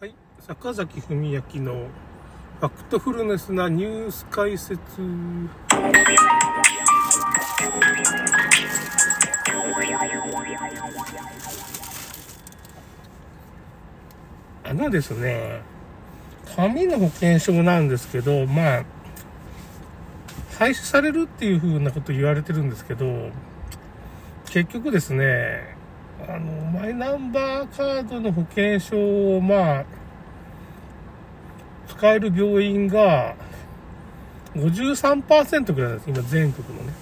はい、坂崎文明のファクトフルネスなニュース解説。あのですね、紙の保険証なんですけど、まあ、廃止されるっていう風なこと言われてるんですけど、結局ですね、あの、マイナンバーカードの保険証を、まあ、使える病院が53%ぐらいなんです、今全国のね。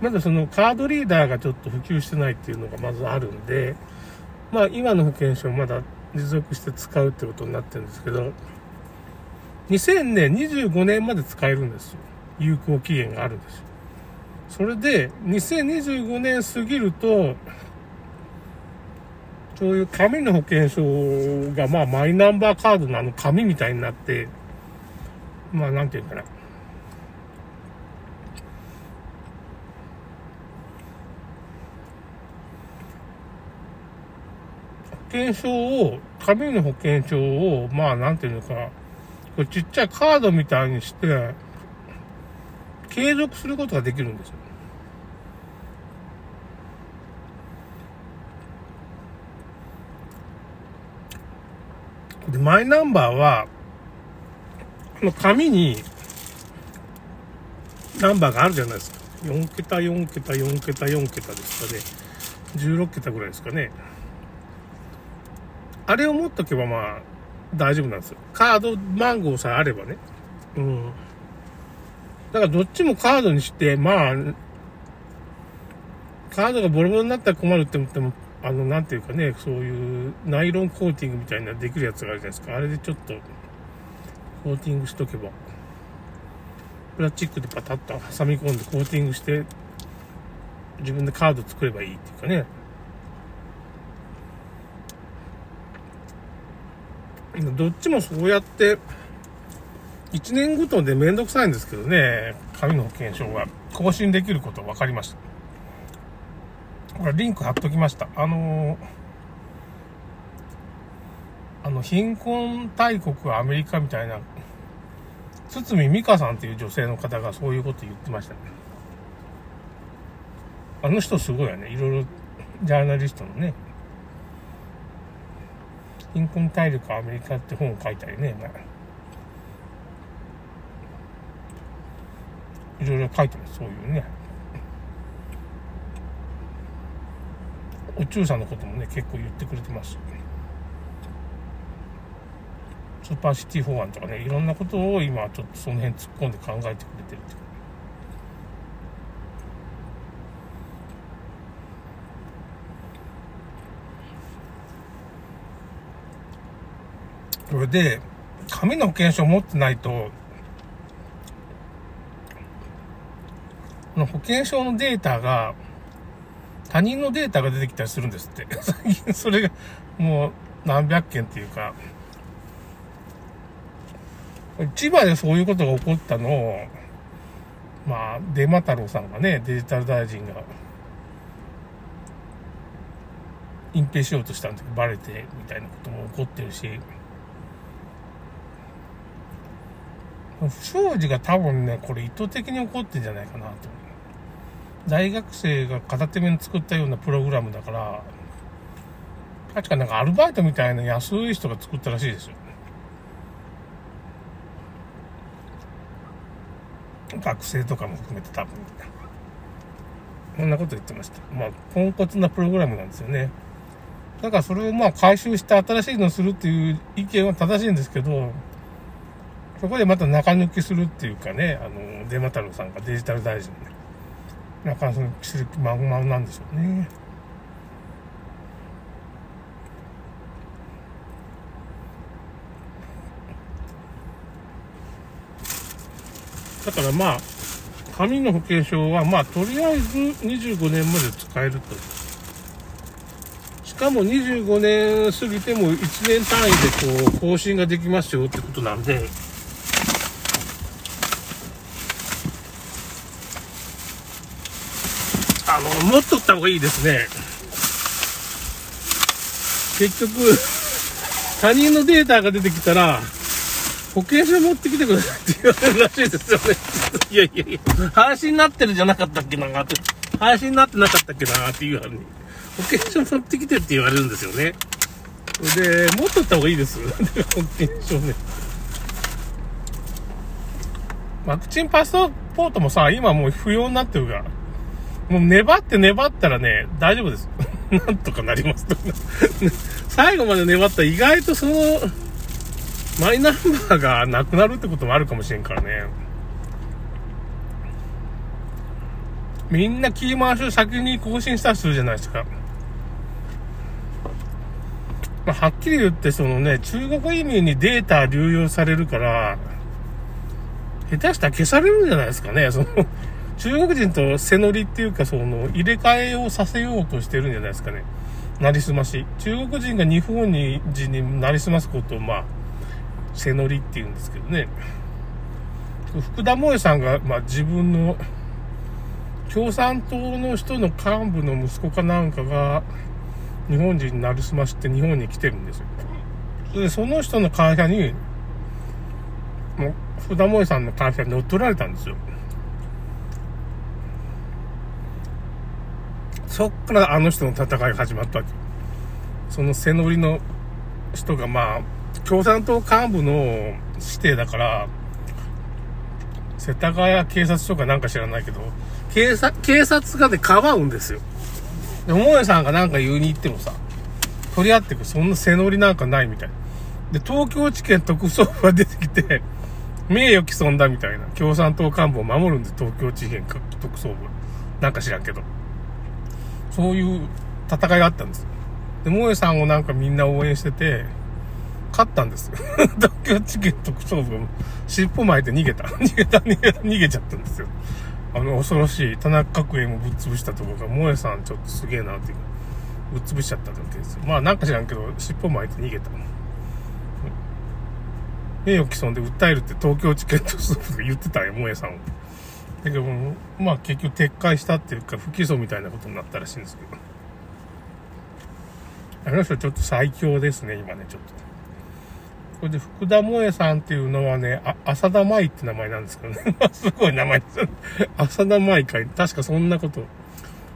まだそのカードリーダーがちょっと普及してないっていうのがまずあるんで、まあ今の保険証まだ持続して使うってことになってるんですけど、2000年、25年まで使えるんですよ。有効期限があるんですよ。それで、2025年過ぎると、そういう紙の保険証が、まあ、マイナンバーカードのあの紙みたいになって、まあ、なんていうかな。保険証を、紙の保険証を、まあ、なんていうのか、これちっちゃいカードみたいにして、継続することができるんですよ。で、マイナンバーは、この紙に、ナンバーがあるじゃないですか。4桁、4桁、4桁、4桁ですかね。16桁ぐらいですかね。あれを持っとけばまあ、大丈夫なんですよ。カード番号さえあればね。うん。だからどっちもカードにして、まあ、カードがボロボロになったら困るって思っても、あの、なんていうかね、そういうナイロンコーティングみたいなできるやつがあるじゃないですか。あれでちょっと、コーティングしとけば、プラスチックでパタッと挟み込んでコーティングして、自分でカード作ればいいっていうかね。どっちもそうやって、1年ごとでめんどくさいんですけどね、紙の保険証が更新できること分かりました。これリンク貼っときました。あのー、あの、貧困大国アメリカみたいな、堤美香さんっていう女性の方がそういうこと言ってましたね。あの人すごいよね。いろいろ、ジャーナリストのね、貧困大陸アメリカって本を書いたりね、まあ、いろいろ書いてます、そういうね。お中さんのこともね、結構言ってくれてます。スーパーシティ法案とかね、いろんなことを今ちょっとその辺突っ込んで考えてくれてるって。これで、紙の保険証を持ってないと、保険証のデータが、他人のデータが出てきたりするんですって。最近それがもう何百件っていうか、千葉でそういうことが起こったのを、まあ、デマ太郎さんがね、デジタル大臣が、隠蔽しようとしたんでバレて、みたいなことも起こってるし、不祥事が多分ね、これ意図的に起こってんじゃないかなと。大学生が片手目に作ったようなプログラムだから、確かなんかアルバイトみたいな安い人が作ったらしいですよ。学生とかも含めて多分。こんなこと言ってました。まあ、ポンコツなプログラムなんですよね。だからそれをまあ回収して新しいのをするっていう意見は正しいんですけど、そこでまた中抜きするっていうかね、あの、デマ太郎さんがデジタル大臣ね。なかなかする気満々なんでしょうね。だからまあ、紙の保険証は、まあ、とりあえず25年まで使えると。しかも25年過ぎても1年単位でこう、更新ができますよってことなんで、あの、持っとった方がいいですね。結局、他人のデータが出てきたら、保険証持ってきてくださいって言われるらしいですよね。いやいやいや、話になってるじゃなかったっけなって、話になってなかったっけなっていうふうに、保険証持ってきてって言われるんですよね。で、持っとった方がいいです。保険証ね。ワクチンパスポートもさ、今もう不要になってるから。もう粘って粘ったらね、大丈夫です。なんとかなります 最後まで粘ったら意外とその、マイナンバーがなくなるってこともあるかもしれんからね。みんなキー回しを先に更新したりするじゃないですか。まあ、はっきり言って、そのね、中国移民にデータ流用されるから、下手したら消されるんじゃないですかね。その、中国人と背乗りっていうか、その、入れ替えをさせようとしてるんじゃないですかね。なりすまし。中国人が日本に人になりすますことを、まあ、背乗りって言うんですけどね。福田萌さんが、まあ、自分の共産党の人の幹部の息子かなんかが日本人になりすまして日本に来てるんですよ。で、その人の会社に、もう、福田萌さんの会社に乗っ取られたんですよ。そっからあの人の戦いが始まったわけ。その背乗りの人がまあ、共産党幹部の指定だから、世田谷警察署かなんか知らないけど、警察、警察がね、かばうんですよ。で、桃江さんがなんか言うに行ってもさ、取り合ってくそんな背乗りなんかないみたい。で、東京地検特捜部が出てきて、名誉毀損だみたいな、共産党幹部を守るんで、東京地検特捜部。なんか知らんけど。そういう戦いがあったんです。で、萌えさんをなんかみんな応援してて、勝ったんです 東京地検特捜部が尻尾巻いて逃げた。逃げた、逃げた、逃げちゃったんですよ。あの、恐ろしい、田中角栄もぶっ潰したところが、萌えさんちょっとすげえなっていうか、ぶっ潰しちゃったわけですよ。まあなんか知らんけど、尻尾巻いて逃げた。名誉毀損で訴えるって東京地検特捜部が言ってたんよ、萌えさんを。だけど、まあ結局撤回したっていうか、不起訴みたいなことになったらしいんですけど。あの人ちょっと最強ですね、今ね、ちょっと。これで福田萌さんっていうのはね、あ、浅田舞って名前なんですけどね。すごい名前です。浅田舞か。確かそんなこと。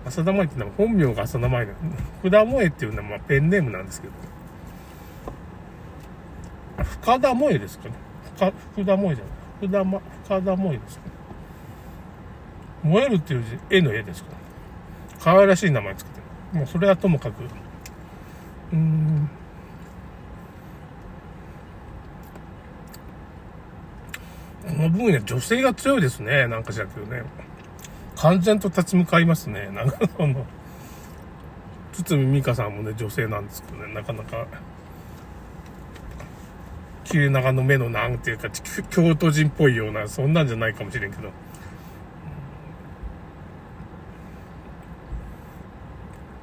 浅田舞って名前、本名が浅田舞だ。福田萌っていうのはまあペンネームなんですけど。深田萌えですかね。深福田萌えじゃない。福田、ま、深田萌えですかね。燃えるっていう字、絵の絵ですか？ね。可愛らしい名前つけてる。もうそれはともかく。うん。この分野、女性が強いですね。なんかじゃけどね。完全と立ち向かいますね。なんかその、堤美香さんもね、女性なんですけどね、なかなか、切れ長の目のなんていうか、京都人っぽいような、そんなんじゃないかもしれんけど。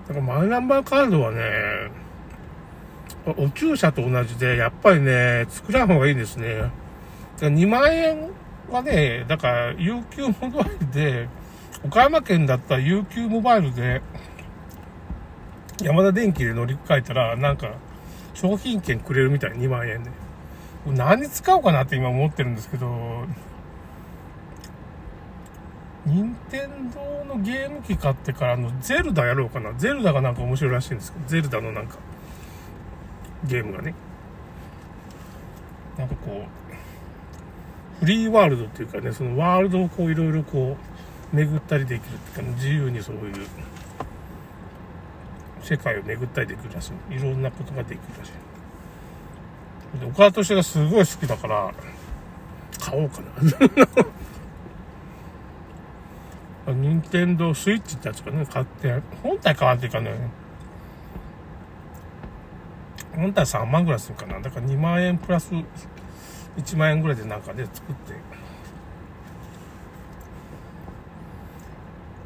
だからマイナンバーカードはね、お注射と同じで、やっぱりね、作らん方がいいですね。2万円はね、だから UQ モバイルで、岡山県だったら UQ モバイルで、山田電機で乗り換えたら、なんか、商品券くれるみたい、2万円で。何に使おうかなって今思ってるんですけど、任天堂のゲーム機買ってからのゼルダやろうかな。ゼルダがなんか面白いらしいんですけど、ゼルダのなんか、ゲームがね。なんかこう、フリーワールドっていうかね、そのワールドをこういろいろこう、巡ったりできるっていうか、自由にそういう、世界を巡ったりできるらしい。いろんなことができるらしい。で、岡田敏がすごい好きだから、買おうかな。任天堂スイッチってやつかね、買って、本体買わんというかね、本体3万ぐらいするかな？だから2万円プラス1万円ぐらいでなんかで作って、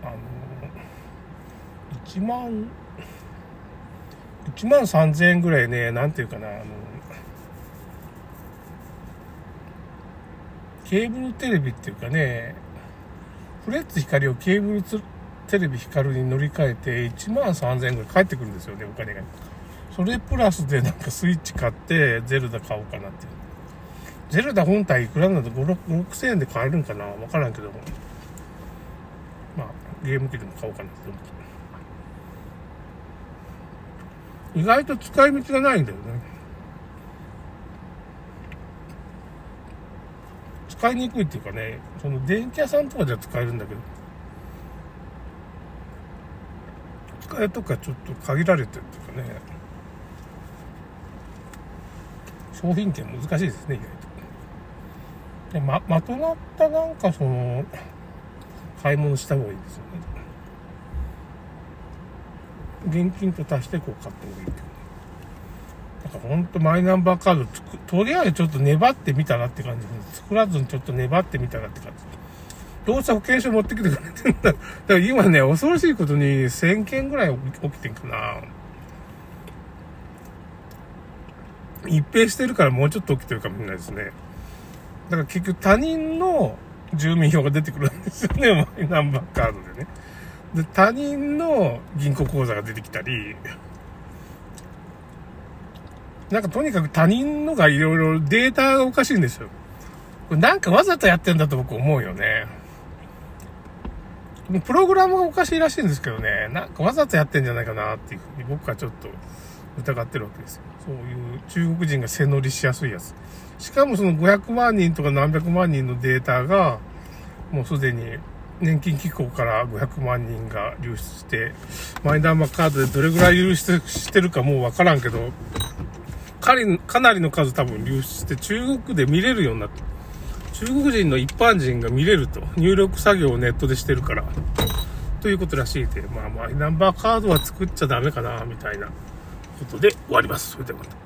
あの、1万、1万3000円ぐらいね、なんていうかな、あの、ケーブルテレビっていうかね、フレッツ光をケーブルテレビ光に乗り換えて1万3000円ぐらい返ってくるんですよね、お金が。それプラスでなんかスイッチ買って、ゼルダ買おうかなっていう。ゼルダ本体いくらなんだ ?5、6 6000円で買えるんかな？わからんけども。まあ、ゲーム機でも買おうかなって思って。意外と使い道がないんだよね。使いにくいっていうかね、その電気屋さんとかでは使えるんだけど、使いとかちょっと限られてるっていうかね、商品券難しいですね、意外と。で、ま、まとまったなんかその、買い物した方がいいですよね。現金と足してこう買った方がいいけど。かほんとマイナンバーカード、とりあえずちょっと粘ってみたらって感じで。作らずにちょっと粘ってみたらって感じ。どうせ保険証持ってきてくれてんだ。だから今ね、恐ろしいことに1000件ぐらい起きてんかな。一平してるからもうちょっと起きてるかもしれないですね。だから結局他人の住民票が出てくるんですよね、マイナンバーカードでね。で、他人の銀行口座が出てきたり、なんかとにかく他人のがいろいろデータがおかしいんですよ。なんかわざとやってんだと僕思うよね。プログラムがおかしいらしいんですけどね、なんかわざとやってんじゃないかなっていうふうに僕はちょっと疑ってるわけですよ。そういう中国人が背乗りしやすいやつ。しかもその500万人とか何百万人のデータが、もうすでに年金機構から500万人が流出して、マイナンバーカードでどれぐらい流出してるかもうわからんけど、かりかなりの数多分流出して中国で見れるようになって、中国人の一般人が見れると。入力作業をネットでしてるから。ということらしいで、まあマイナンバーカードは作っちゃダメかな、みたいなことで終わります。それではまた。